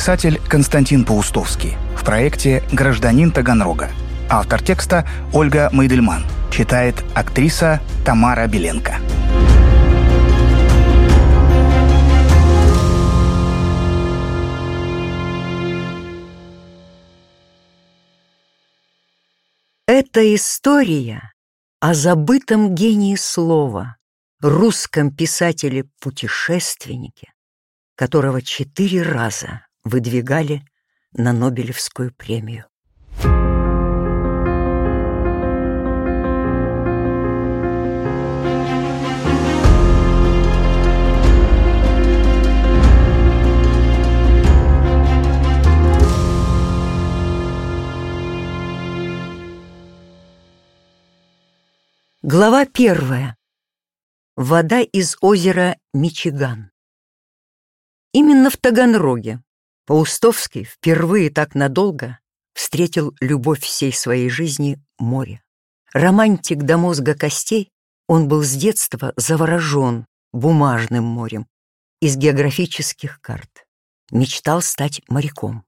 Писатель Константин Паустовский в проекте «Гражданин Таганрога». Автор текста Ольга Майдельман. Читает актриса Тамара Беленко. Это история о забытом гении слова, русском писателе-путешественнике, которого четыре раза выдвигали на Нобелевскую премию. Глава первая. Вода из озера Мичиган. Именно в Таганроге Паустовский впервые так надолго встретил любовь всей своей жизни море. Романтик до мозга костей, он был с детства заворожен бумажным морем из географических карт. Мечтал стать моряком.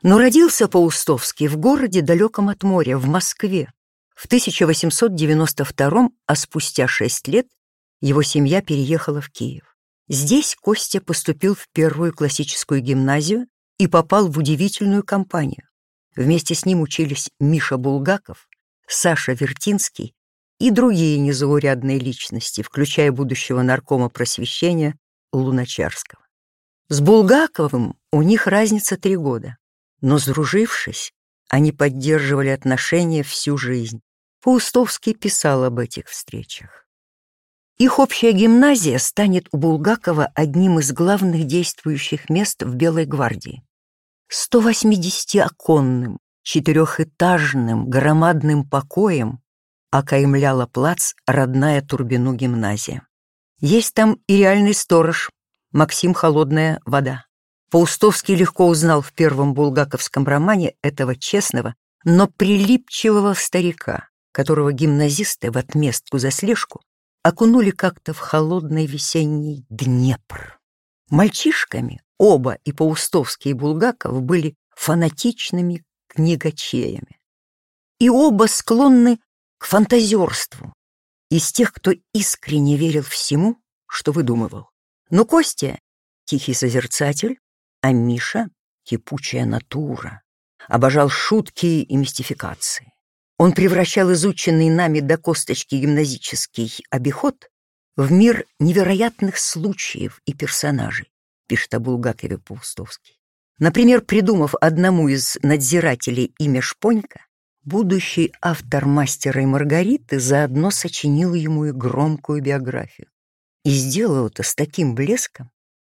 Но родился Паустовский в городе далеком от моря, в Москве, в 1892 а спустя шесть лет его семья переехала в Киев. Здесь Костя поступил в первую классическую гимназию и попал в удивительную компанию. Вместе с ним учились Миша Булгаков, Саша Вертинский и другие незаурядные личности, включая будущего наркома просвещения Луначарского. С Булгаковым у них разница три года, но, сдружившись, они поддерживали отношения всю жизнь. Паустовский писал об этих встречах. Их общая гимназия станет у Булгакова одним из главных действующих мест в Белой гвардии. 180-оконным, четырехэтажным, громадным покоем окаймляла плац родная Турбину гимназия. Есть там и реальный сторож, Максим Холодная вода. Паустовский легко узнал в первом булгаковском романе этого честного, но прилипчивого старика, которого гимназисты в отместку за слежку окунули как-то в холодный весенний Днепр. Мальчишками оба и Паустовский, и Булгаков были фанатичными книгачеями. И оба склонны к фантазерству, из тех, кто искренне верил всему, что выдумывал. Но Костя — тихий созерцатель, а Миша — кипучая натура, обожал шутки и мистификации. Он превращал изученный нами до косточки гимназический обиход в мир невероятных случаев и персонажей, пишет о Булгакове Паустовский. Например, придумав одному из надзирателей имя Шпонька, будущий автор «Мастера и Маргариты» заодно сочинил ему и громкую биографию. И сделал это с таким блеском,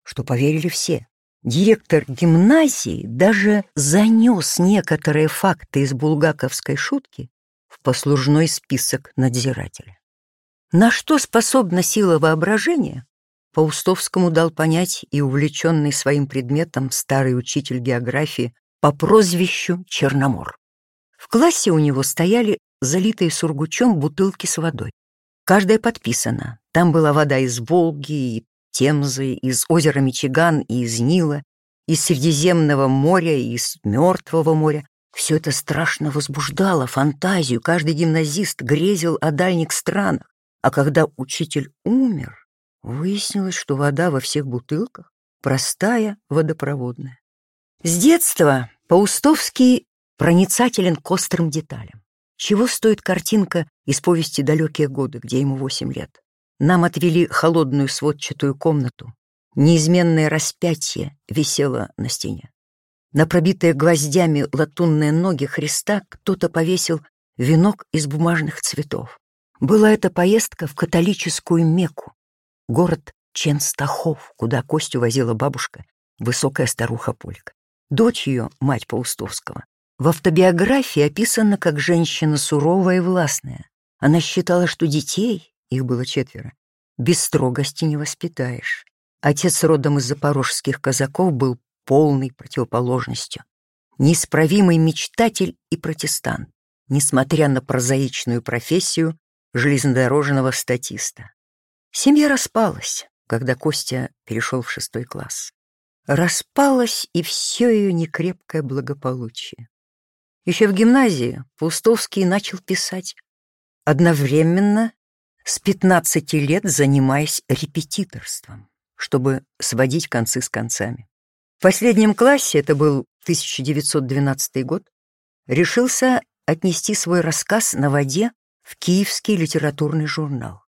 что поверили все. Директор гимназии даже занес некоторые факты из булгаковской шутки в послужной список надзирателя. На что способна сила воображения, Паустовскому дал понять и увлеченный своим предметом старый учитель географии по прозвищу Черномор. В классе у него стояли залитые сургучом бутылки с водой. Каждая подписана. Там была вода из Волги и Темзы, из озера Мичиган и из Нила, из Средиземного моря и из Мертвого моря. Все это страшно возбуждало фантазию, каждый гимназист грезил о дальних странах. А когда учитель умер, выяснилось, что вода во всех бутылках простая водопроводная. С детства Паустовский проницателен к острым деталям. Чего стоит картинка из повести «Далекие годы», где ему восемь лет? Нам отвели холодную сводчатую комнату. Неизменное распятие висело на стене. На пробитые гвоздями латунные ноги Христа кто-то повесил венок из бумажных цветов. Была это поездка в католическую Мекку, город Ченстахов, куда Костю возила бабушка, высокая старуха Полька. Дочь ее, мать Паустовского, в автобиографии описана как женщина суровая и властная. Она считала, что детей, их было четверо, без строгости не воспитаешь. Отец родом из запорожских казаков был полной противоположностью. Неисправимый мечтатель и протестант, несмотря на прозаичную профессию железнодорожного статиста. Семья распалась, когда Костя перешел в шестой класс. распалось и все ее некрепкое благополучие. Еще в гимназии Паустовский начал писать, одновременно с 15 лет занимаясь репетиторством, чтобы сводить концы с концами. В последнем классе, это был 1912 год, решился отнести свой рассказ на воде в Киевский литературный журнал.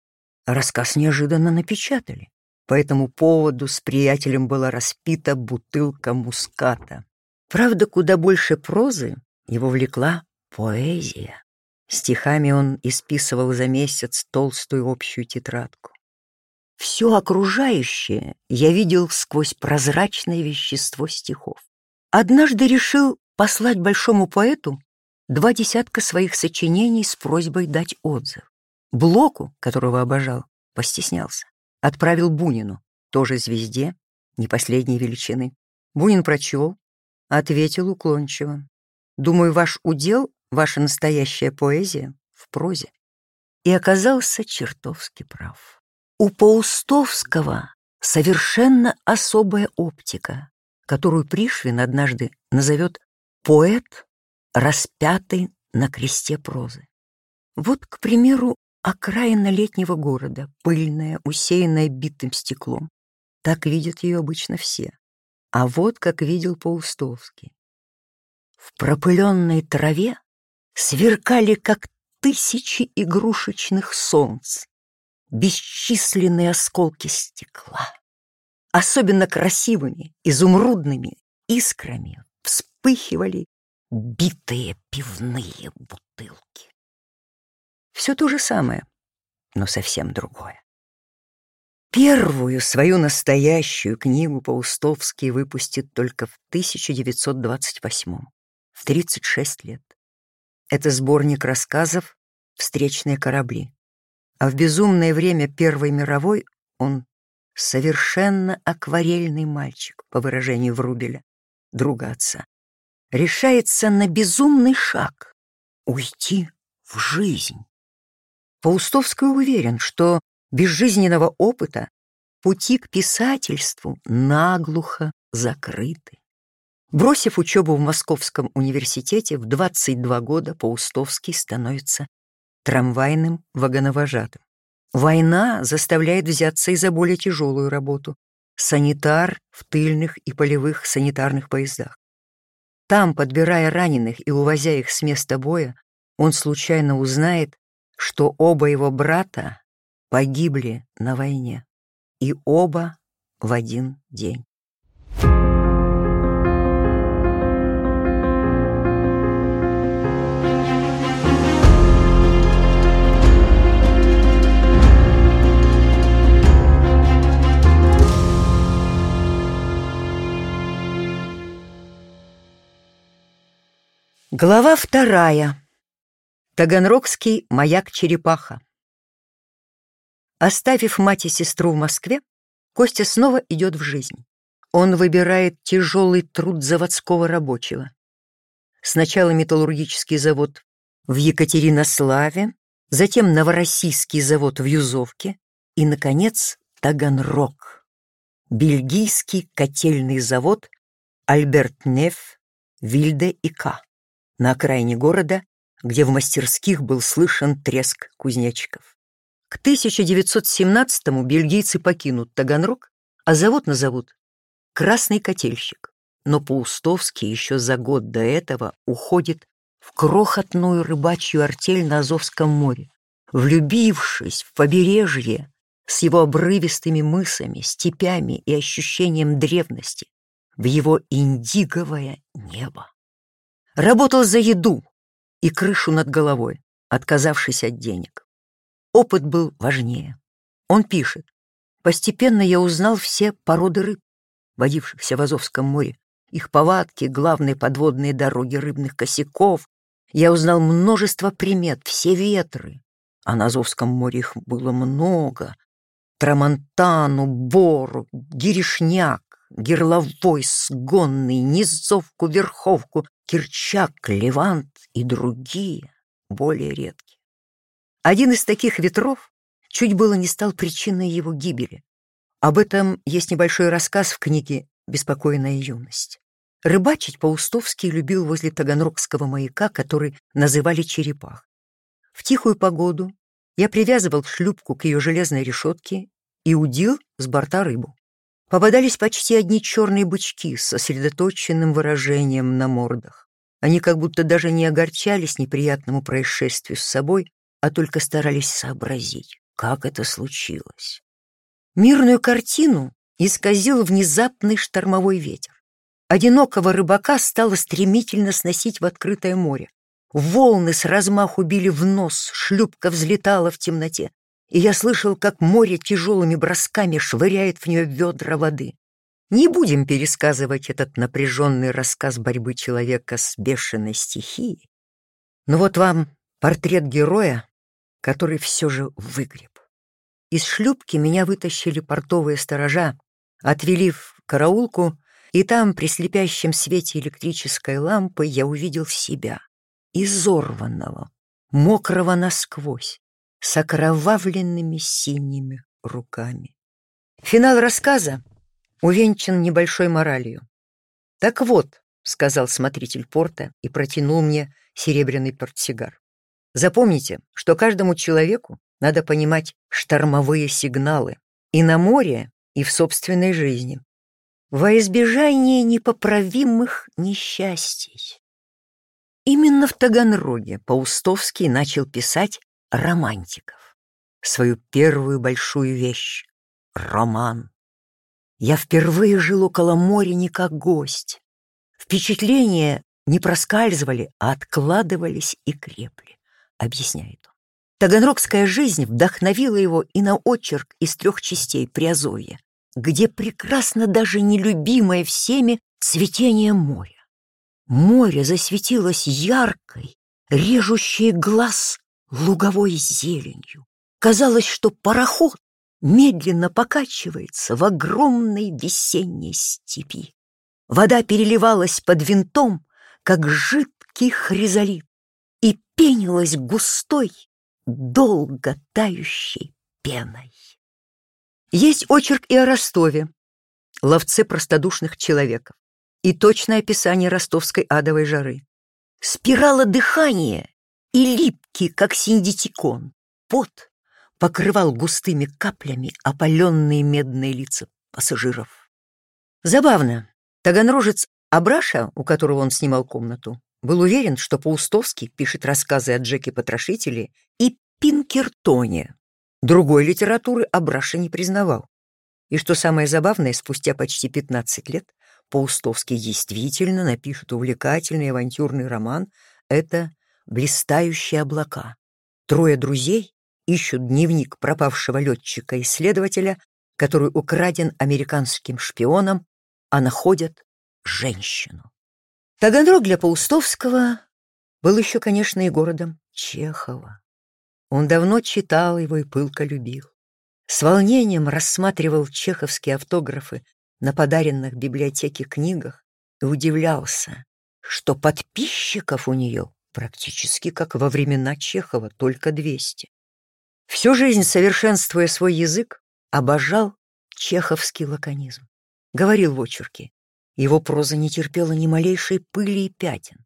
Рассказ неожиданно напечатали. По этому поводу с приятелем была распита бутылка муската. Правда, куда больше прозы его влекла поэзия. Стихами он исписывал за месяц толстую общую тетрадку. Все окружающее я видел сквозь прозрачное вещество стихов. Однажды решил послать большому поэту два десятка своих сочинений с просьбой дать отзыв. Блоку, которого обожал, постеснялся. Отправил Бунину, тоже звезде, не последней величины. Бунин прочел, ответил уклончиво. Думаю, ваш удел, ваша настоящая поэзия в прозе. И оказался чертовски прав. У Паустовского совершенно особая оптика, которую Пришвин однажды назовет «поэт, распятый на кресте прозы». Вот, к примеру, окраина летнего города, пыльная, усеянная битым стеклом. Так видят ее обычно все. А вот как видел Паустовский. В пропыленной траве сверкали, как тысячи игрушечных солнц, бесчисленные осколки стекла. Особенно красивыми, изумрудными искрами вспыхивали битые пивные бутылки. Все то же самое, но совсем другое. Первую свою настоящую книгу Паустовский выпустит только в 1928 в 36 лет. Это сборник рассказов «Встречные корабли». А в безумное время Первой мировой он совершенно акварельный мальчик, по выражению Врубеля, друга отца, решается на безумный шаг — уйти в жизнь. Паустовский уверен, что без жизненного опыта пути к писательству наглухо закрыты. Бросив учебу в Московском университете, в 22 года Паустовский становится трамвайным вагоновожатым. Война заставляет взяться и за более тяжелую работу — санитар в тыльных и полевых санитарных поездах. Там, подбирая раненых и увозя их с места боя, он случайно узнает, что оба его брата погибли на войне, и оба в один день. Глава вторая. Таганрогский маяк-черепаха. Оставив мать и сестру в Москве, Костя снова идет в жизнь. Он выбирает тяжелый труд заводского рабочего. Сначала металлургический завод в Екатеринославе, затем Новороссийский завод в Юзовке и, наконец, Таганрог. Бельгийский котельный завод Альберт Неф, Вильде и К на окраине города, где в мастерских был слышен треск кузнечиков. К 1917-му бельгийцы покинут Таганрог, а завод назовут «Красный котельщик». Но Паустовский еще за год до этого уходит в крохотную рыбачью артель на Азовском море, влюбившись в побережье с его обрывистыми мысами, степями и ощущением древности, в его индиговое небо. Работал за еду и крышу над головой, отказавшись от денег. Опыт был важнее. Он пишет. Постепенно я узнал все породы рыб, водившихся в Азовском море, их повадки, главные подводные дороги рыбных косяков. Я узнал множество примет, все ветры. А на Азовском море их было много. Трамонтану, Бору, Гирешняк, Герловой, Сгонный, Низовку, Верховку, Керчак, Левант и другие, более редкие. Один из таких ветров чуть было не стал причиной его гибели. Об этом есть небольшой рассказ в книге беспокойная юность. Рыбачить Паустовский любил возле Таганрогского маяка, который называли Черепах. В тихую погоду я привязывал шлюпку к ее железной решетке и удил с борта рыбу. Попадались почти одни черные бычки с сосредоточенным выражением на мордах. Они как будто даже не огорчались неприятному происшествию с собой, а только старались сообразить, как это случилось. Мирную картину исказил внезапный штормовой ветер. Одинокого рыбака стало стремительно сносить в открытое море. Волны с размаху били в нос, шлюпка взлетала в темноте, и я слышал, как море тяжелыми бросками швыряет в нее ведра воды. Не будем пересказывать этот напряженный рассказ борьбы человека с бешеной стихией. Но вот вам портрет героя, который все же выгреб. Из шлюпки меня вытащили портовые сторожа, отвели в караулку, и там, при слепящем свете электрической лампы, я увидел себя изорванного, мокрого насквозь, с окровавленными синими руками. Финал рассказа увенчан небольшой моралью. «Так вот», — сказал смотритель порта и протянул мне серебряный портсигар. «Запомните, что каждому человеку надо понимать штормовые сигналы и на море, и в собственной жизни, во избежание непоправимых несчастий. Именно в Таганроге Паустовский начал писать романтиков. Свою первую большую вещь — роман. Я впервые жил около моря не как гость. Впечатления не проскальзывали, а откладывались и крепли, объясняет он. Таганрогская жизнь вдохновила его и на очерк из трех частей Приазовья, где прекрасно даже нелюбимое всеми цветение моря. Море засветилось яркой, режущей глаз луговой зеленью. Казалось, что пароход медленно покачивается в огромной весенней степи. Вода переливалась под винтом, как жидкий хризолит, и пенилась густой, долго тающей пеной. Есть очерк и о Ростове, ловце простодушных человеков и точное описание ростовской адовой жары. Спирала дыхания и липкий, как синдитикон, пот покрывал густыми каплями опаленные медные лица пассажиров. Забавно, таганрожец Абраша, у которого он снимал комнату, был уверен, что Паустовский пишет рассказы о Джеке Потрошителе и Пинкертоне. Другой литературы Абраша не признавал. И что самое забавное, спустя почти 15 лет Паустовский действительно напишет увлекательный авантюрный роман «Это блистающие облака». Трое друзей ищут дневник пропавшего летчика-исследователя, который украден американским шпионом, а находят женщину. Таганрог для Паустовского был еще, конечно, и городом Чехова. Он давно читал его и пылко любил. С волнением рассматривал чеховские автографы на подаренных библиотеке книгах и удивлялся, что подписчиков у нее практически как во времена Чехова, только 200. Всю жизнь, совершенствуя свой язык, обожал чеховский лаконизм. Говорил в очерке. Его проза не терпела ни малейшей пыли и пятен.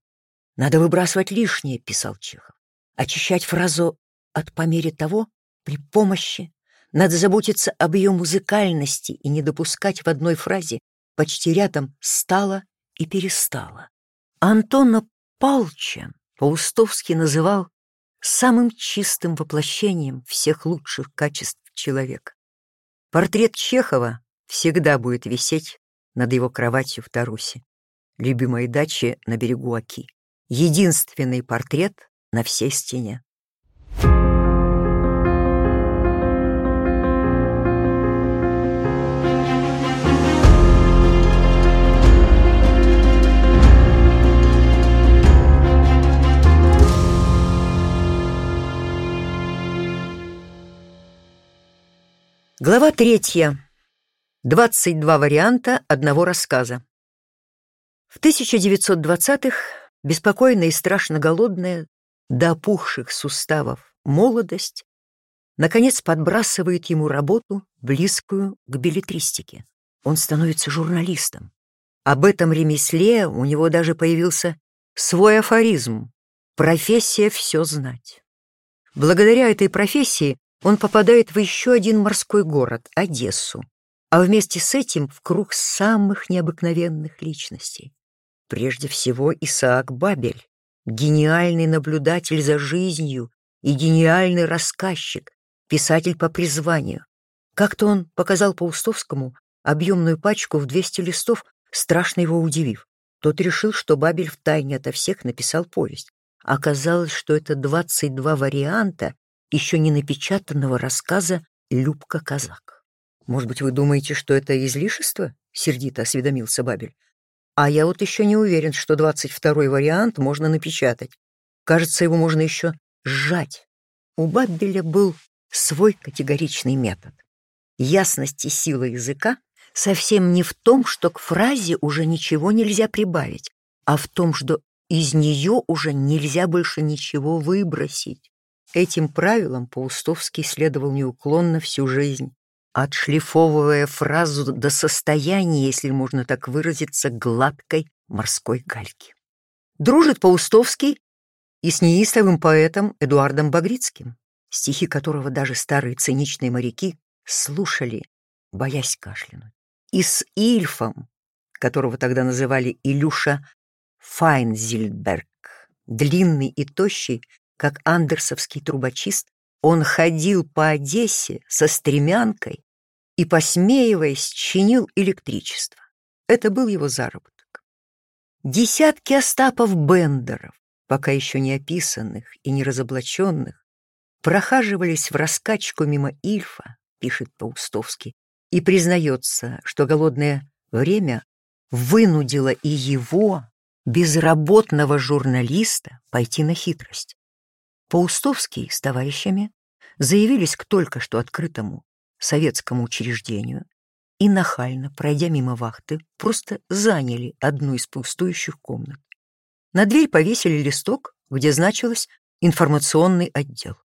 «Надо выбрасывать лишнее», — писал Чехов. «Очищать фразу от по мере того при помощи надо заботиться об ее музыкальности и не допускать в одной фразе почти рядом «стало» и «перестало». Антона Палча Паустовский называл самым чистым воплощением всех лучших качеств человека. Портрет Чехова всегда будет висеть над его кроватью в Тарусе, любимой даче на берегу Оки. Единственный портрет на всей стене. Глава третья. 22 варианта одного рассказа. В 1920-х беспокойная и страшно голодная, до опухших суставов молодость, наконец подбрасывает ему работу, близкую к билетристике. Он становится журналистом, Об этом ремесле у него даже появился свой афоризм «Профессия все знать». Благодаря этой профессии он попадает в еще один морской город — Одессу, а вместе с этим в круг самых необыкновенных личностей. Прежде всего Исаак Бабель, гениальный наблюдатель за жизнью и гениальный рассказчик, писатель по призванию. Как-то он показал Паустовскому объемную пачку в 200 листов, страшно его удивив. Тот решил, что Бабель втайне ото всех написал повесть. Оказалось, что это 22 варианта еще не напечатанного рассказа «Любка казак». «Может быть, вы думаете, что это излишество?» — сердито осведомился Бабель. «А я вот еще не уверен, что 22-й вариант можно напечатать. Кажется, его можно еще сжать». У Бабеля был свой категоричный метод. Ясность и сила языка совсем не в том, что к фразе уже ничего нельзя прибавить, а в том, что из нее уже нельзя больше ничего выбросить. Этим правилам Паустовский следовал неуклонно всю жизнь, отшлифовывая фразу до состояния, если можно так выразиться, гладкой морской гальки. Дружит Паустовский и с неистовым поэтом Эдуардом Багрицким, стихи которого даже старые циничные моряки слушали, боясь кашлянуть и с Ильфом, которого тогда называли Илюша Файнзильберг. Длинный и тощий, как андерсовский трубочист, он ходил по Одессе со стремянкой и, посмеиваясь, чинил электричество. Это был его заработок. Десятки Остапов Бендеров, пока еще не описанных и не разоблаченных, прохаживались в раскачку мимо Ильфа, пишет Паустовский, и признается, что голодное время вынудило и его, безработного журналиста, пойти на хитрость. Паустовский с товарищами заявились к только что открытому советскому учреждению и нахально, пройдя мимо вахты, просто заняли одну из пустующих комнат. На дверь повесили листок, где значилось «информационный отдел».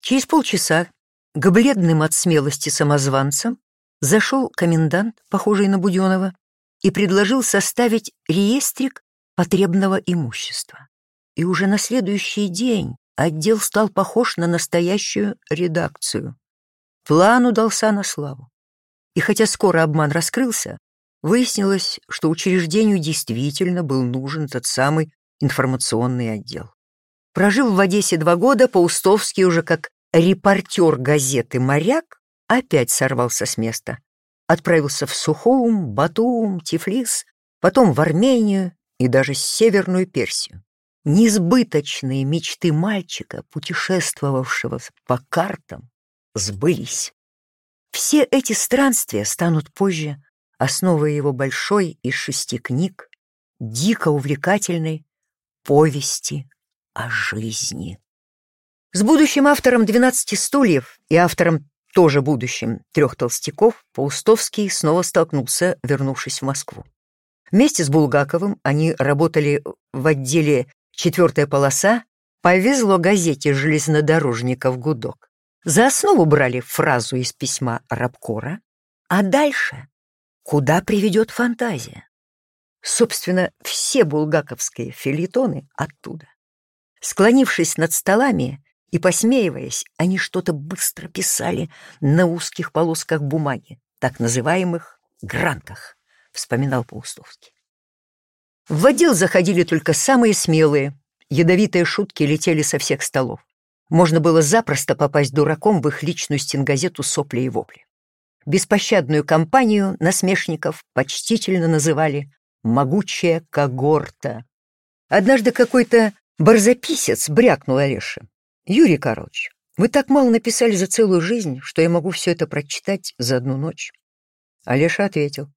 Через полчаса к бледным от смелости самозванцам Зашел комендант, похожий на Буденова, и предложил составить реестрик потребного имущества. И уже на следующий день отдел стал похож на настоящую редакцию. План удался на славу. И хотя скоро обман раскрылся, выяснилось, что учреждению действительно был нужен тот самый информационный отдел. Прожив в Одессе два года, Паустовский уже как репортер газеты «Моряк» опять сорвался с места. Отправился в Сухум, Батум, Тифлис, потом в Армению и даже Северную Персию. Несбыточные мечты мальчика, путешествовавшего по картам, сбылись. Все эти странствия станут позже основой его большой из шести книг, дико увлекательной повести о жизни. С будущим автором «Двенадцати стульев» и автором тоже будущим трех толстяков, Паустовский снова столкнулся, вернувшись в Москву. Вместе с Булгаковым они работали в отделе «Четвертая полоса», повезло газете железнодорожников «Гудок». За основу брали фразу из письма Рабкора, а дальше куда приведет фантазия? Собственно, все булгаковские филитоны оттуда. Склонившись над столами, и, посмеиваясь, они что-то быстро писали на узких полосках бумаги, так называемых грантах, вспоминал Паустовский. В отдел заходили только самые смелые, ядовитые шутки летели со всех столов. Можно было запросто попасть дураком в их личную стенгазету «Сопли и вопли». Беспощадную компанию насмешников почтительно называли «могучая когорта». Однажды какой-то барзаписец брякнул Олеше. Юрий Карлович, вы так мало написали за целую жизнь, что я могу все это прочитать за одну ночь. Олеша ответил,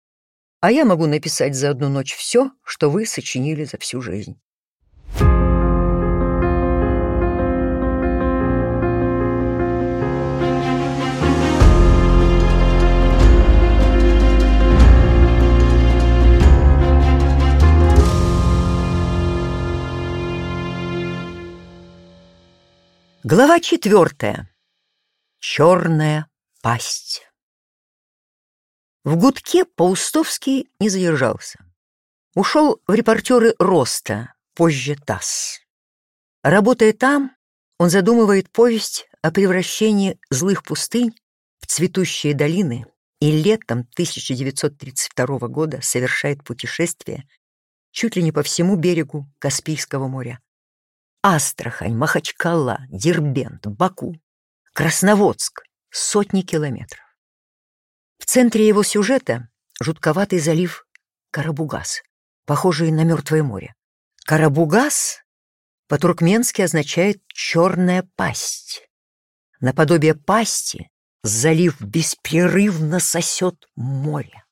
а я могу написать за одну ночь все, что вы сочинили за всю жизнь. Глава четвертая. Черная пасть. В гудке Паустовский не задержался. Ушел в репортеры «Роста», позже ТАСС. Работая там, он задумывает повесть о превращении злых пустынь в цветущие долины и летом 1932 года совершает путешествие чуть ли не по всему берегу Каспийского моря. Астрахань, Махачкала, Дербент, Баку, Красноводск — сотни километров. В центре его сюжета жутковатый залив Карабугас, похожий на Мертвое море. Карабугас по-туркменски означает «черная пасть». Наподобие пасти залив беспрерывно сосет море.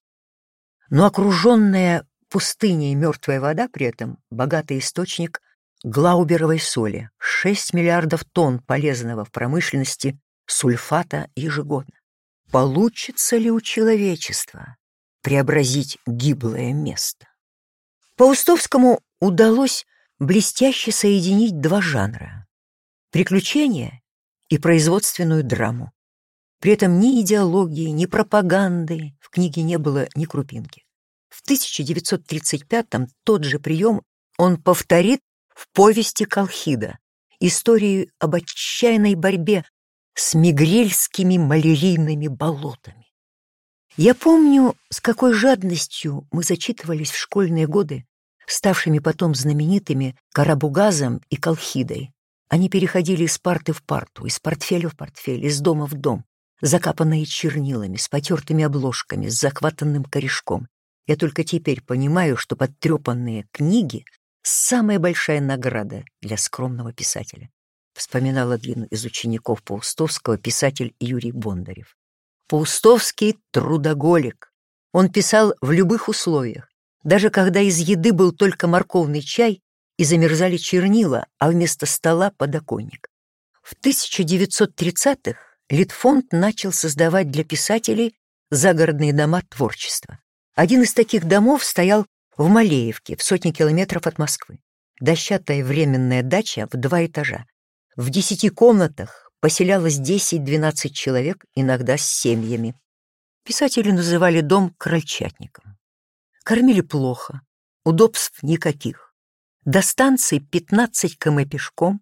Но окруженная пустыней мертвая вода при этом богатый источник глауберовой соли, 6 миллиардов тонн полезного в промышленности сульфата ежегодно. Получится ли у человечества преобразить гиблое место? Паустовскому удалось блестяще соединить два жанра — приключения и производственную драму. При этом ни идеологии, ни пропаганды в книге не было ни крупинки. В 1935-м тот же прием он повторит в повести Колхида, историю об отчаянной борьбе с мигрельскими малярийными болотами. Я помню, с какой жадностью мы зачитывались в школьные годы, ставшими потом знаменитыми Карабугазом и Колхидой. Они переходили из парты в парту, из портфеля в портфель, из дома в дом закапанные чернилами, с потертыми обложками, с захватанным корешком. Я только теперь понимаю, что подтрепанные книги — самая большая награда для скромного писателя. Вспоминал один из учеников Паустовского писатель Юрий Бондарев. Паустовский — трудоголик. Он писал в любых условиях, даже когда из еды был только морковный чай и замерзали чернила, а вместо стола — подоконник. В 1930-х Литфонд начал создавать для писателей загородные дома творчества. Один из таких домов стоял в Малеевке, в сотне километров от Москвы. Дощатая временная дача в два этажа. В десяти комнатах поселялось 10-12 человек, иногда с семьями. Писатели называли дом крольчатником. Кормили плохо, удобств никаких. До станции 15 км пешком.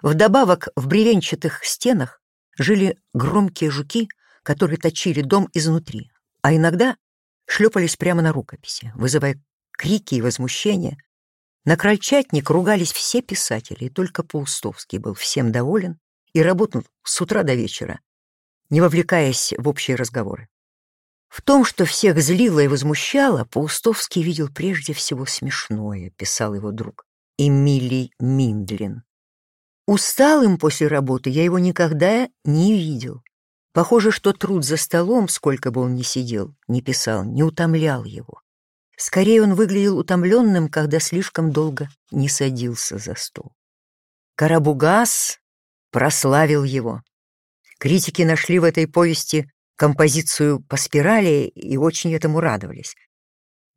Вдобавок в бревенчатых стенах жили громкие жуки, которые точили дом изнутри, а иногда шлепались прямо на рукописи, вызывая крики и возмущения. На крольчатник ругались все писатели, и только Паустовский был всем доволен и работал с утра до вечера, не вовлекаясь в общие разговоры. В том, что всех злило и возмущало, Паустовский видел прежде всего смешное, писал его друг Эмилий Миндлин. Усталым после работы я его никогда не видел. Похоже, что труд за столом, сколько бы он ни сидел, не писал, не утомлял его. Скорее он выглядел утомленным, когда слишком долго не садился за стол. Карабугас прославил его. Критики нашли в этой повести композицию по спирали и очень этому радовались.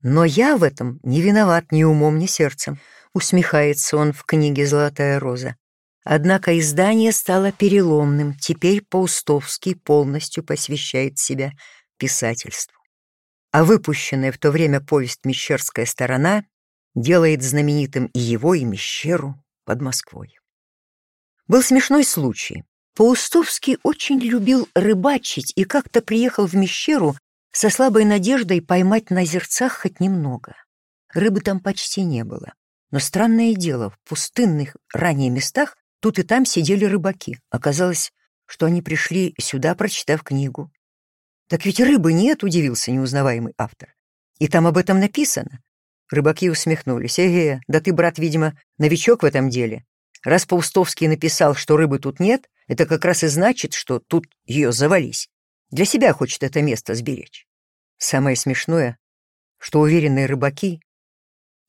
Но я в этом не виноват ни умом, ни сердцем, усмехается он в книге «Золотая роза». Однако издание стало переломным, теперь Паустовский полностью посвящает себя писательству. А выпущенная в то время повесть «Мещерская сторона» делает знаменитым и его, и Мещеру под Москвой. Был смешной случай. Паустовский очень любил рыбачить и как-то приехал в Мещеру со слабой надеждой поймать на зерцах хоть немного. Рыбы там почти не было. Но странное дело, в пустынных ранее местах Тут и там сидели рыбаки. Оказалось, что они пришли сюда, прочитав книгу. «Так ведь рыбы нет», — удивился неузнаваемый автор. «И там об этом написано». Рыбаки усмехнулись. «Эге, да ты, брат, видимо, новичок в этом деле. Раз Паустовский написал, что рыбы тут нет, это как раз и значит, что тут ее завались. Для себя хочет это место сберечь». Самое смешное, что уверенные рыбаки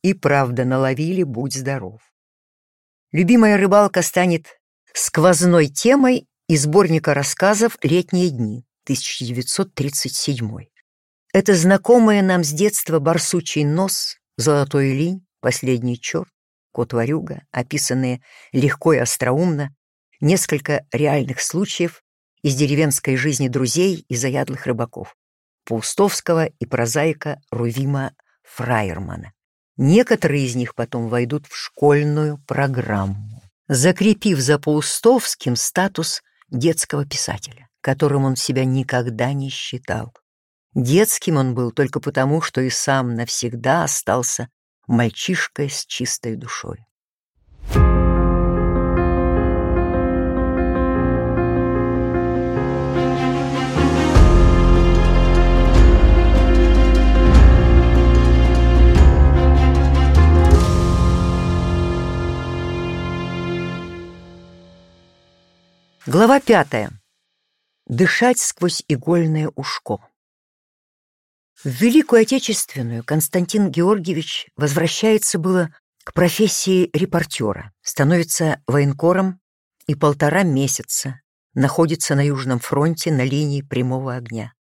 и правда наловили «Будь здоров». Любимая рыбалка станет сквозной темой из сборника рассказов «Летние дни» 1937. Это знакомое нам с детства барсучий нос, золотой линь, последний черт, кот-ворюга, описанные легко и остроумно, несколько реальных случаев из деревенской жизни друзей и заядлых рыбаков, Паустовского и прозаика Рувима Фраермана. Некоторые из них потом войдут в школьную программу, закрепив за Паустовским статус детского писателя, которым он себя никогда не считал. Детским он был только потому, что и сам навсегда остался мальчишкой с чистой душой. Глава пятая. Дышать сквозь игольное ушко. В Великую Отечественную Константин Георгиевич возвращается было к профессии репортера, становится военкором и полтора месяца находится на Южном фронте на линии прямого огня.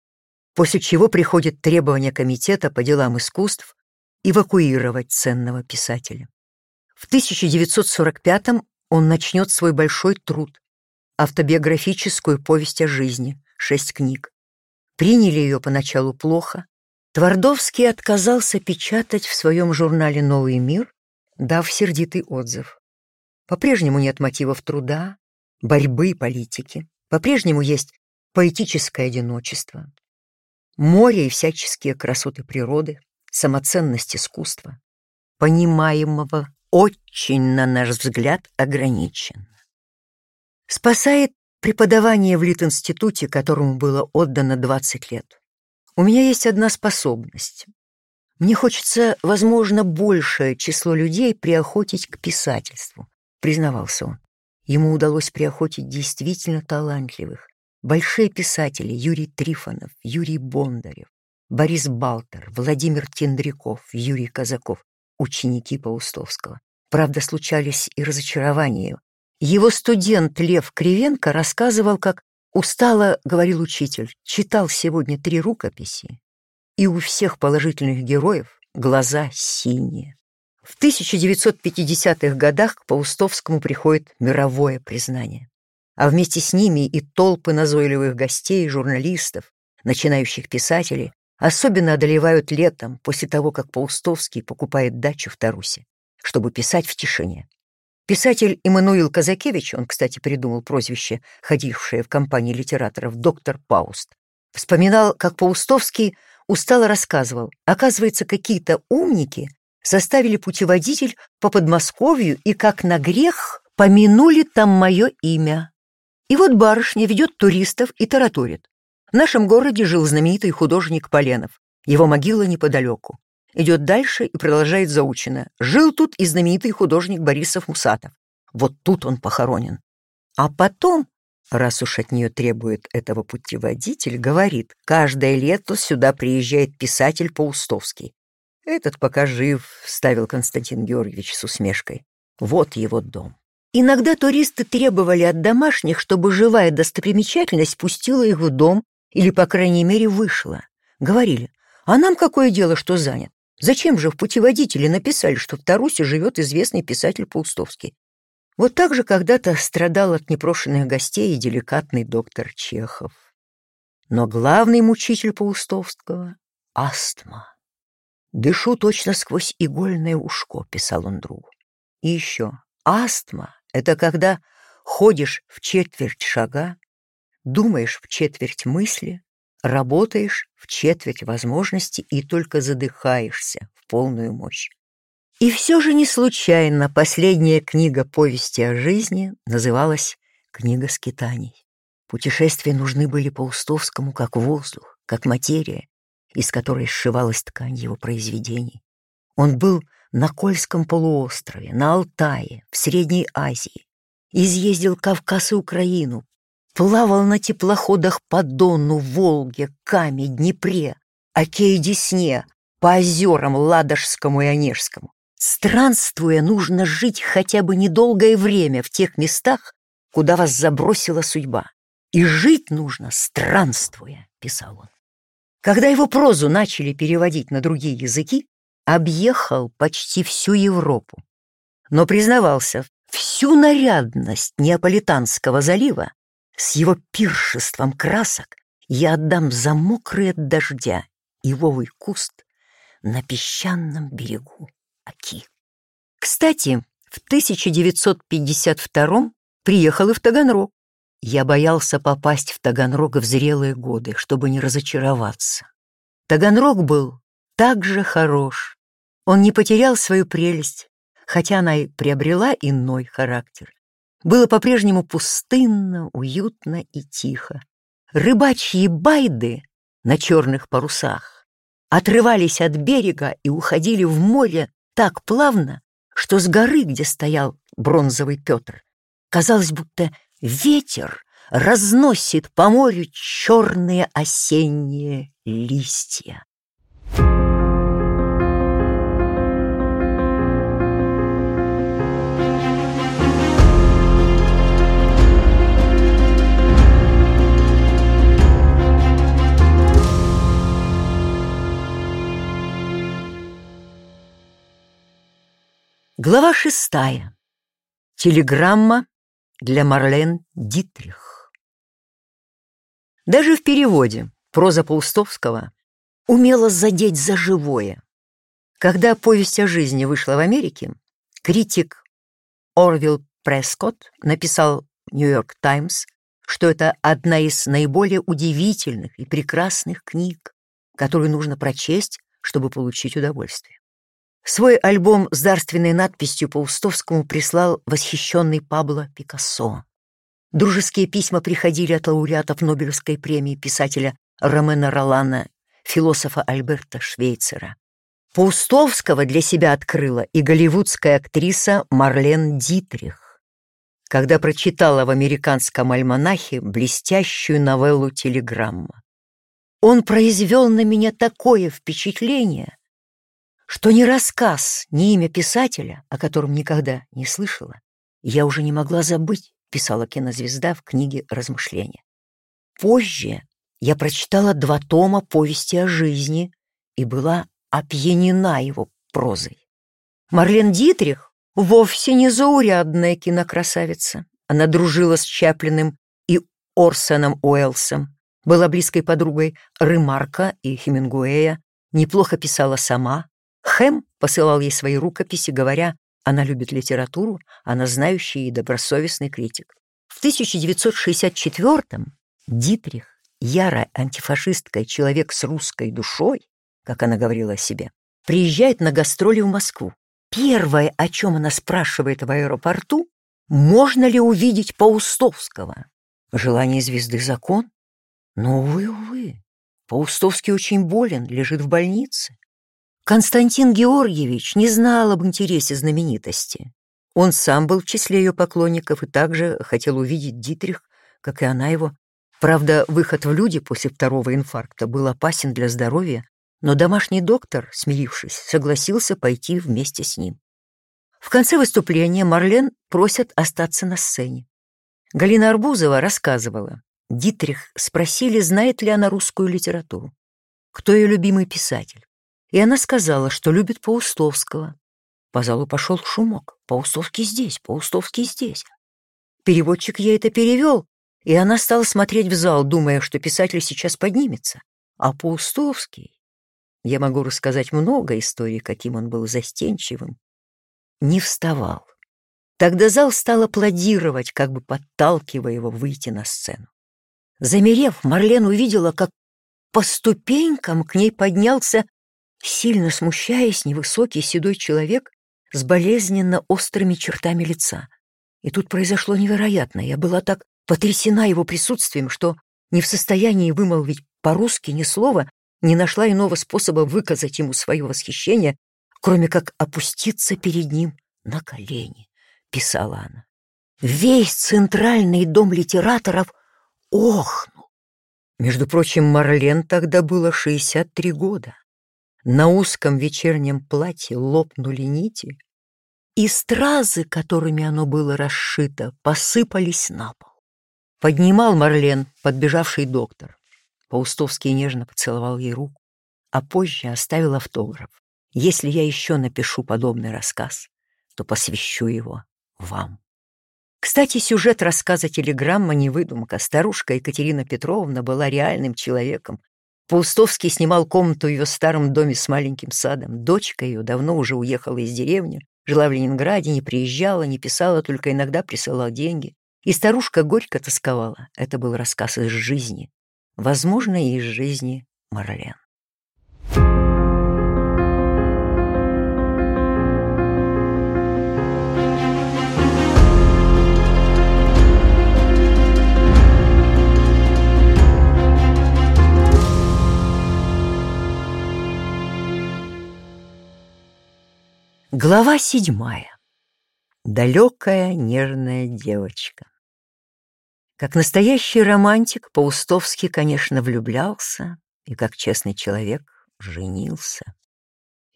После чего приходит требование комитета по делам искусств эвакуировать ценного писателя. В 1945 он начнет свой большой труд автобиографическую повесть о жизни, шесть книг. Приняли ее поначалу плохо. Твардовский отказался печатать в своем журнале «Новый мир», дав сердитый отзыв. По-прежнему нет мотивов труда, борьбы и политики. По-прежнему есть поэтическое одиночество, море и всяческие красоты природы, самоценность искусства, понимаемого очень, на наш взгляд, ограничен. Спасает преподавание в Литинституте, которому было отдано 20 лет. У меня есть одна способность. Мне хочется, возможно, большее число людей приохотить к писательству, признавался он. Ему удалось приохотить действительно талантливых. Большие писатели Юрий Трифонов, Юрий Бондарев, Борис Балтер, Владимир Тендряков, Юрий Казаков, ученики Паустовского. Правда, случались и разочарования. Его студент Лев Кривенко рассказывал, как устало, говорил учитель, читал сегодня три рукописи, и у всех положительных героев глаза синие. В 1950-х годах к Паустовскому приходит мировое признание, а вместе с ними и толпы назойливых гостей, журналистов, начинающих писателей, особенно одолевают летом после того, как Паустовский покупает дачу в Тарусе, чтобы писать в тишине. Писатель Иммануил Казакевич, он, кстати, придумал прозвище, ходившее в компании литераторов, доктор Пауст, вспоминал, как Паустовский устало рассказывал, оказывается, какие-то умники составили путеводитель по Подмосковью и, как на грех, помянули там мое имя. И вот барышня ведет туристов и тараторит. В нашем городе жил знаменитый художник Поленов. Его могила неподалеку идет дальше и продолжает заучено. Жил тут и знаменитый художник Борисов Мусатов. Вот тут он похоронен. А потом, раз уж от нее требует этого путеводитель, говорит, каждое лето сюда приезжает писатель Паустовский. Этот пока жив, ставил Константин Георгиевич с усмешкой. Вот его дом. Иногда туристы требовали от домашних, чтобы живая достопримечательность пустила их в дом или, по крайней мере, вышла. Говорили, а нам какое дело, что занят? Зачем же в путеводителе написали, что в Тарусе живет известный писатель Паустовский? Вот так же когда-то страдал от непрошенных гостей и деликатный доктор Чехов. Но главный мучитель Паустовского — астма. «Дышу точно сквозь игольное ушко», — писал он другу. И еще, астма — это когда ходишь в четверть шага, думаешь в четверть мысли, работаешь в четверть возможности и только задыхаешься в полную мощь. И все же не случайно последняя книга повести о жизни называлась «Книга скитаний». Путешествия нужны были Паустовскому как воздух, как материя, из которой сшивалась ткань его произведений. Он был на Кольском полуострове, на Алтае, в Средней Азии, изъездил Кавказ и Украину, Плавал на теплоходах по Дону, Волге, Каме, Днепре, Оке и Десне, по озерам Ладожскому и Онежскому. Странствуя, нужно жить хотя бы недолгое время в тех местах, куда вас забросила судьба. И жить нужно странствуя, писал он. Когда его прозу начали переводить на другие языки, объехал почти всю Европу. Но признавался, всю нарядность Неаполитанского залива с его пиршеством красок я отдам за мокрый от дождя ивовый куст на песчаном берегу Аки. Кстати, в 1952 приехал и в Таганрог. Я боялся попасть в Таганрог в зрелые годы, чтобы не разочароваться. Таганрог был так же хорош. Он не потерял свою прелесть, хотя она и приобрела иной характер. Было по-прежнему пустынно, уютно и тихо. Рыбачьи байды на черных парусах отрывались от берега и уходили в море так плавно, что с горы, где стоял бронзовый Петр, казалось, будто ветер разносит по морю черные осенние листья. Глава шестая. Телеграмма для Марлен Дитрих. Даже в переводе проза Паустовского умела задеть за живое. Когда повесть о жизни вышла в Америке, критик Орвилл Прескотт написал «Нью-Йорк Таймс», что это одна из наиболее удивительных и прекрасных книг, которую нужно прочесть, чтобы получить удовольствие. Свой альбом с дарственной надписью по Устовскому прислал восхищенный Пабло Пикассо. Дружеские письма приходили от лауреатов Нобелевской премии писателя Ромена Ролана, философа Альберта Швейцера. Паустовского для себя открыла и голливудская актриса Марлен Дитрих, когда прочитала в американском альманахе блестящую новеллу «Телеграмма». Он произвел на меня такое впечатление, что ни рассказ, ни имя писателя, о котором никогда не слышала, я уже не могла забыть, писала кинозвезда в книге «Размышления». Позже я прочитала два тома повести о жизни и была опьянена его прозой. Марлен Дитрих вовсе не заурядная кинокрасавица. Она дружила с Чаплиным и Орсоном Уэллсом, была близкой подругой Ремарка и Хемингуэя, неплохо писала сама, Хэм посылал ей свои рукописи, говоря, она любит литературу, она знающий и добросовестный критик. В 1964-м Дитрих, ярая антифашистка и человек с русской душой, как она говорила о себе, приезжает на гастроли в Москву. Первое, о чем она спрашивает в аэропорту, можно ли увидеть Паустовского? Желание звезды закон? Но, увы, увы, Паустовский очень болен, лежит в больнице. Константин Георгиевич не знал об интересе знаменитости. Он сам был в числе ее поклонников и также хотел увидеть Дитрих, как и она его. Правда, выход в люди после второго инфаркта был опасен для здоровья, но домашний доктор, смирившись, согласился пойти вместе с ним. В конце выступления Марлен просят остаться на сцене. Галина Арбузова рассказывала, Дитрих спросили, знает ли она русскую литературу, кто ее любимый писатель и она сказала, что любит Паустовского. По залу пошел шумок. Паустовский здесь, Паустовский здесь. Переводчик ей это перевел, и она стала смотреть в зал, думая, что писатель сейчас поднимется. А Паустовский... Я могу рассказать много историй, каким он был застенчивым. Не вставал. Тогда зал стал аплодировать, как бы подталкивая его выйти на сцену. Замерев, Марлен увидела, как по ступенькам к ней поднялся Сильно смущаясь, невысокий седой человек с болезненно острыми чертами лица. И тут произошло невероятное. Я была так потрясена его присутствием, что не в состоянии вымолвить по-русски ни слова, не нашла иного способа выказать ему свое восхищение, кроме как опуститься перед ним на колени, писала она. Весь центральный дом литераторов охнул. Между прочим, Марлен тогда было 63 года. На узком вечернем платье лопнули нити, и стразы, которыми оно было расшито, посыпались на пол. Поднимал Марлен, подбежавший доктор. Паустовский нежно поцеловал ей руку, а позже оставил автограф. Если я еще напишу подобный рассказ, то посвящу его вам. Кстати, сюжет рассказа «Телеграмма» не выдумка. Старушка Екатерина Петровна была реальным человеком, Паустовский снимал комнату в ее старом доме с маленьким садом. Дочка ее давно уже уехала из деревни, жила в Ленинграде, не приезжала, не писала, только иногда присылала деньги. И старушка горько тосковала. Это был рассказ из жизни. Возможно, и из жизни Марлен. Глава седьмая. Далекая нежная девочка. Как настоящий романтик, Паустовский, конечно, влюблялся и, как честный человек, женился.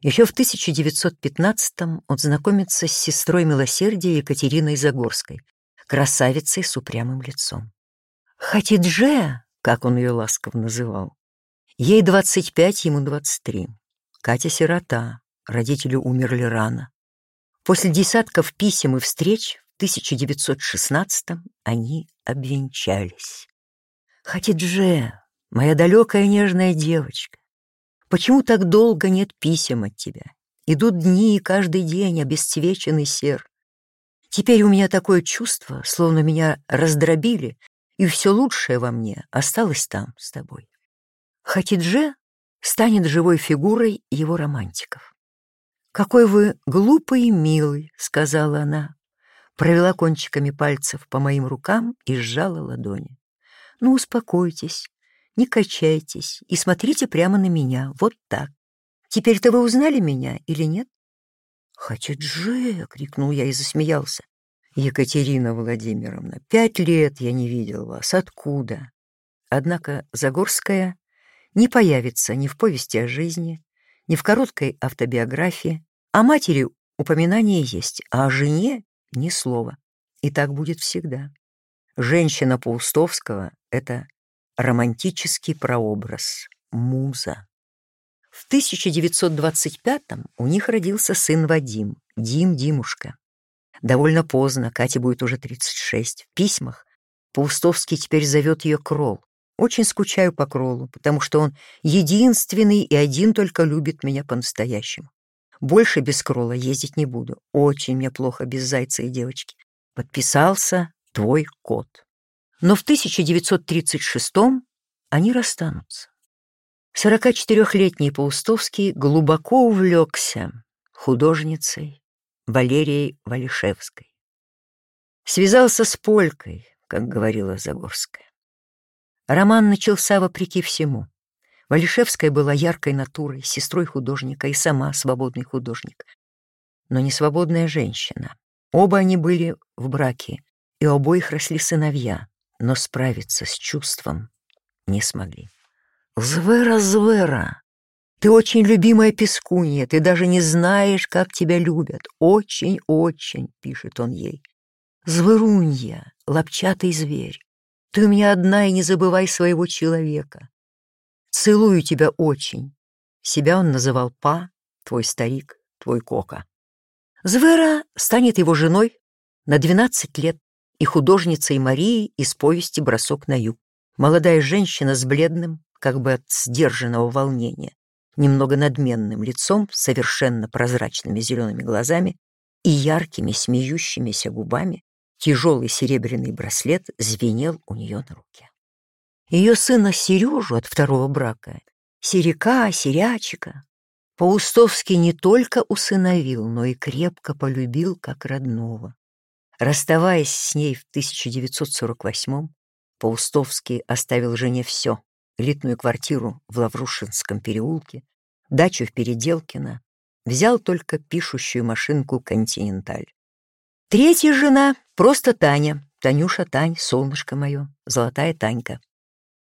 Еще в 1915-м он знакомится с сестрой милосердия Екатериной Загорской, красавицей с упрямым лицом. Хатидже, как он ее ласково называл, ей 25, ему 23. Катя сирота, Родители умерли рано. После десятков писем и встреч в 1916-м они обвенчались. Хатидже, моя далекая нежная девочка, почему так долго нет писем от тебя? Идут дни, и каждый день обесцвеченный сер. Теперь у меня такое чувство, словно меня раздробили, и все лучшее во мне осталось там с тобой. Хатидже станет живой фигурой его романтиков. «Какой вы глупый и милый», — сказала она. Провела кончиками пальцев по моим рукам и сжала ладони. «Ну, успокойтесь, не качайтесь и смотрите прямо на меня, вот так. Теперь-то вы узнали меня или нет?» «Хачаджи!» — крикнул я и засмеялся. «Екатерина Владимировна, пять лет я не видел вас. Откуда?» Однако Загорская не появится ни в повести о жизни, ни в короткой автобиографии. О матери упоминание есть, а о жене — ни слова. И так будет всегда. Женщина Паустовского — это романтический прообраз, муза. В 1925-м у них родился сын Вадим, Дим Димушка. Довольно поздно, Кате будет уже 36. В письмах Паустовский теперь зовет ее Кролл. Очень скучаю по Кролу, потому что он единственный и один только любит меня по-настоящему. Больше без Крола ездить не буду. Очень мне плохо без зайца и девочки. Подписался твой кот. Но в 1936-м они расстанутся. 44-летний Паустовский глубоко увлекся художницей Валерией Валишевской. Связался с Полькой, как говорила Загорская. Роман начался вопреки всему. Валишевская была яркой натурой, сестрой художника и сама свободный художник. Но не свободная женщина. Оба они были в браке, и у обоих росли сыновья, но справиться с чувством не смогли. «Звера, Звера, ты очень любимая пескунья, ты даже не знаешь, как тебя любят. Очень-очень», — пишет он ей. «Зверунья, лапчатый зверь, ты у меня одна, и не забывай своего человека. Целую тебя очень. Себя он называл Па, твой старик, твой Кока. Звера станет его женой на 12 лет и художницей Марии из повести «Бросок на юг». Молодая женщина с бледным, как бы от сдержанного волнения, немного надменным лицом, совершенно прозрачными зелеными глазами и яркими смеющимися губами, Тяжелый серебряный браслет звенел у нее на руке. Ее сына Сережу от второго брака, Серяка, Серячика, Паустовский не только усыновил, но и крепко полюбил как родного. Расставаясь с ней в 1948-м, Паустовский оставил жене все — элитную квартиру в Лаврушинском переулке, дачу в Переделкино, взял только пишущую машинку «Континенталь». Третья жена — просто Таня. Танюша, Тань, солнышко мое, золотая Танька.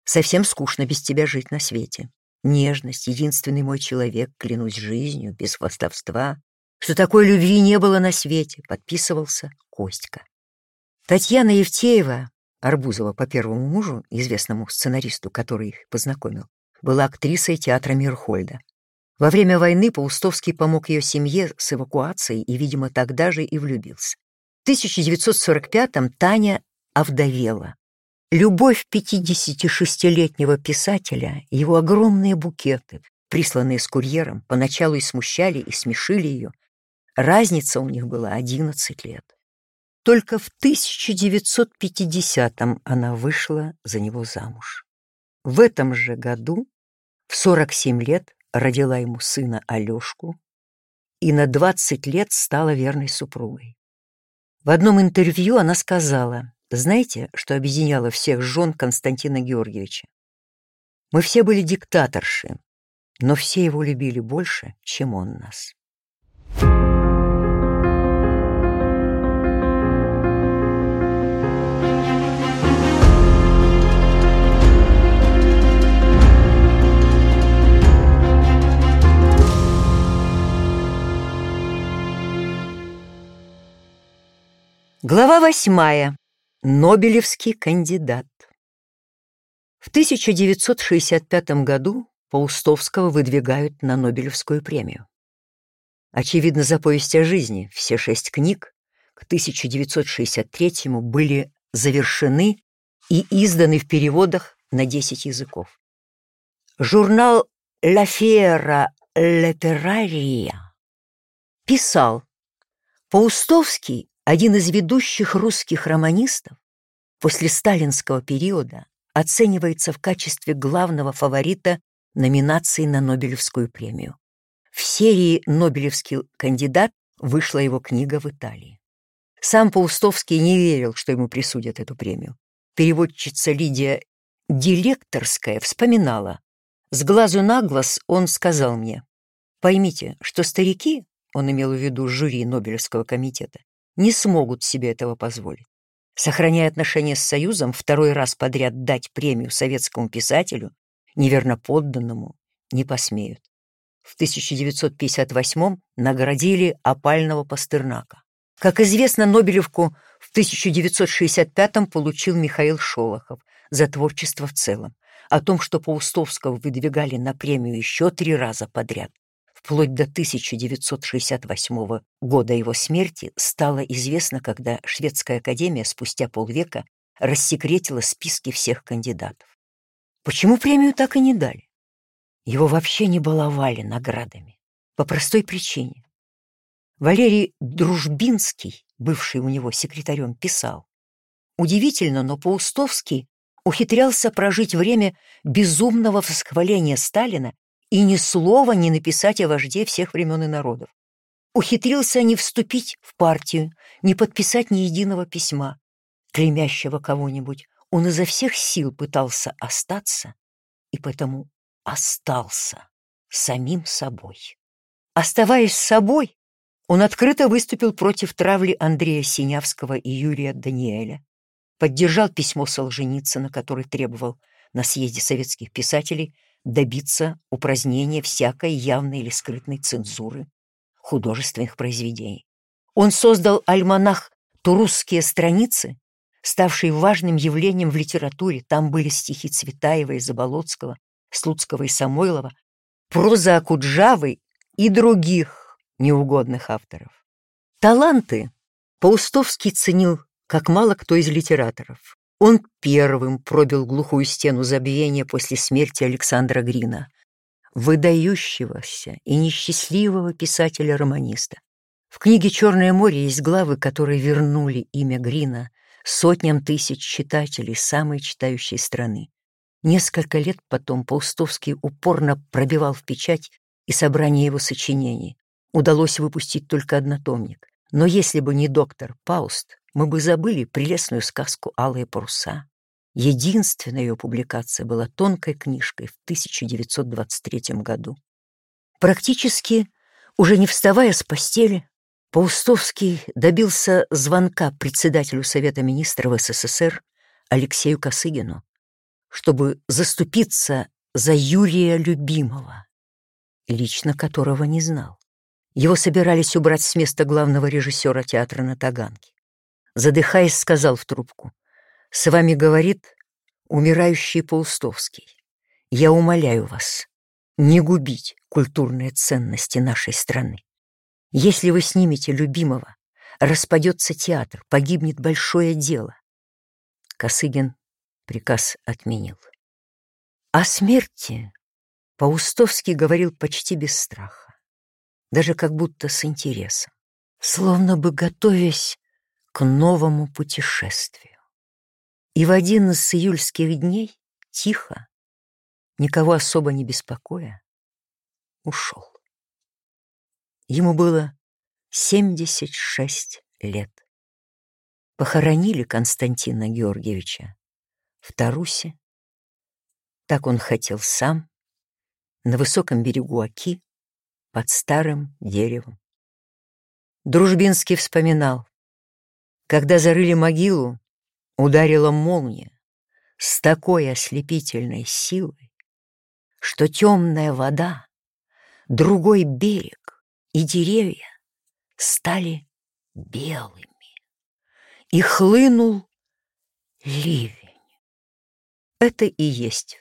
Совсем скучно без тебя жить на свете. Нежность, единственный мой человек, клянусь жизнью, без хвастовства. Что такой любви не было на свете, подписывался Костька. Татьяна Евтеева, Арбузова по первому мужу, известному сценаристу, который их познакомил, была актрисой театра Мирхольда. Во время войны Паустовский помог ее семье с эвакуацией и, видимо, тогда же и влюбился. В 1945-м Таня овдовела. Любовь 56-летнего писателя, его огромные букеты, присланные с курьером, поначалу и смущали, и смешили ее. Разница у них была 11 лет. Только в 1950-м она вышла за него замуж. В этом же году, в 47 лет, родила ему сына Алешку и на 20 лет стала верной супругой. В одном интервью она сказала, знаете, что объединяло всех жен Константина Георгиевича? Мы все были диктаторши, но все его любили больше, чем он нас. Глава восьмая. Нобелевский кандидат. В 1965 году Паустовского выдвигают на Нобелевскую премию. Очевидно, за повесть о жизни все шесть книг к 1963 были завершены и изданы в переводах на 10 языков. Журнал «La Fiera Letteraria» писал, Паустовский один из ведущих русских романистов, после сталинского периода оценивается в качестве главного фаворита номинации на Нобелевскую премию. В серии «Нобелевский кандидат» вышла его книга в Италии. Сам Паустовский не верил, что ему присудят эту премию. Переводчица Лидия Дилекторская вспоминала. С глазу на глаз он сказал мне, «Поймите, что старики, он имел в виду жюри Нобелевского комитета, не смогут себе этого позволить. Сохраняя отношения с Союзом, второй раз подряд дать премию советскому писателю, неверно подданному, не посмеют. В 1958 наградили опального Пастернака. Как известно, Нобелевку в 1965 получил Михаил Шолохов за творчество в целом. О том, что Паустовского выдвигали на премию еще три раза подряд, Вплоть до 1968 года его смерти стало известно, когда Шведская академия спустя полвека рассекретила списки всех кандидатов. Почему премию так и не дали? Его вообще не баловали наградами. По простой причине. Валерий Дружбинский, бывший у него секретарем, писал. Удивительно, но Паустовский ухитрялся прожить время безумного восхваления Сталина и ни слова не написать о вожде всех времен и народов. Ухитрился не вступить в партию, не подписать ни единого письма, клеймящего кого-нибудь. Он изо всех сил пытался остаться и потому остался самим собой. Оставаясь собой, он открыто выступил против травли Андрея Синявского и Юрия Даниэля, поддержал письмо Солженицына, который требовал на съезде советских писателей добиться упразднения всякой явной или скрытной цензуры художественных произведений. Он создал альманах «Турусские страницы», ставший важным явлением в литературе. Там были стихи Цветаева и Заболоцкого, Слуцкого и Самойлова, проза Акуджавы и других неугодных авторов. Таланты Паустовский ценил, как мало кто из литераторов. Он первым пробил глухую стену забвения после смерти Александра Грина, выдающегося и несчастливого писателя-романиста. В книге «Черное море» есть главы, которые вернули имя Грина сотням тысяч читателей самой читающей страны. Несколько лет потом Паустовский упорно пробивал в печать и собрание его сочинений. Удалось выпустить только однотомник. Но если бы не доктор Пауст, мы бы забыли прелестную сказку «Алые паруса». Единственная ее публикация была тонкой книжкой в 1923 году. Практически, уже не вставая с постели, Паустовский добился звонка председателю Совета министров СССР Алексею Косыгину, чтобы заступиться за Юрия Любимого, лично которого не знал. Его собирались убрать с места главного режиссера театра на Таганке задыхаясь, сказал в трубку. «С вами говорит умирающий Паустовский. Я умоляю вас не губить культурные ценности нашей страны. Если вы снимете любимого, распадется театр, погибнет большое дело». Косыгин приказ отменил. О смерти Паустовский говорил почти без страха, даже как будто с интересом, словно бы готовясь к новому путешествию. И в один из июльских дней, тихо, никого особо не беспокоя, ушел. Ему было 76 лет. Похоронили Константина Георгиевича в Тарусе. Так он хотел сам, на высоком берегу Оки, под старым деревом. Дружбинский вспоминал, когда зарыли могилу, ударила молния с такой ослепительной силой, что темная вода, другой берег и деревья стали белыми, и хлынул ливень. Это и есть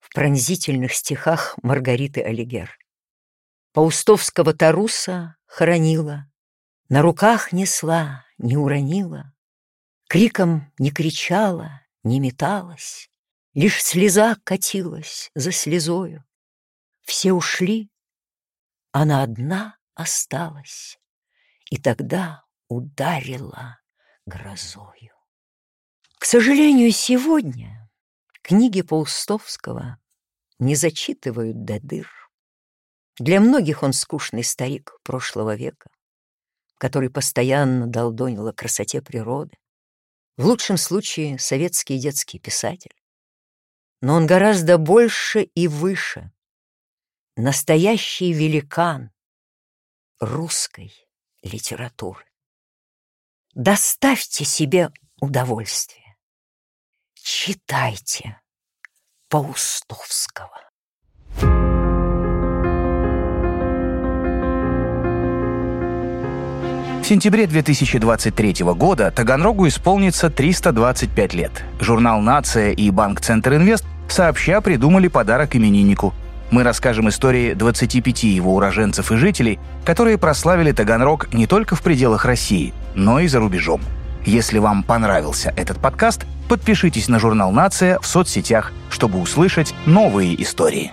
в пронзительных стихах Маргариты Алигер. Паустовского Таруса хоронила, на руках несла, не уронила, криком не кричала, не металась, лишь слеза катилась за слезою. Все ушли, она одна осталась, и тогда ударила грозою. К сожалению, сегодня Книги Паустовского не зачитывают до дыр. Для многих он скучный старик прошлого века, который постоянно долдонил о красоте природы. В лучшем случае советский детский писатель. Но он гораздо больше и выше. Настоящий великан русской литературы. Доставьте себе удовольствие. Читайте Паустовского. Сентябре 2023 года Таганрогу исполнится 325 лет. Журнал «Нация» и Банк Центр Инвест сообща придумали подарок имениннику. Мы расскажем истории 25 его уроженцев и жителей, которые прославили Таганрог не только в пределах России, но и за рубежом. Если вам понравился этот подкаст, подпишитесь на журнал «Нация» в соцсетях, чтобы услышать новые истории.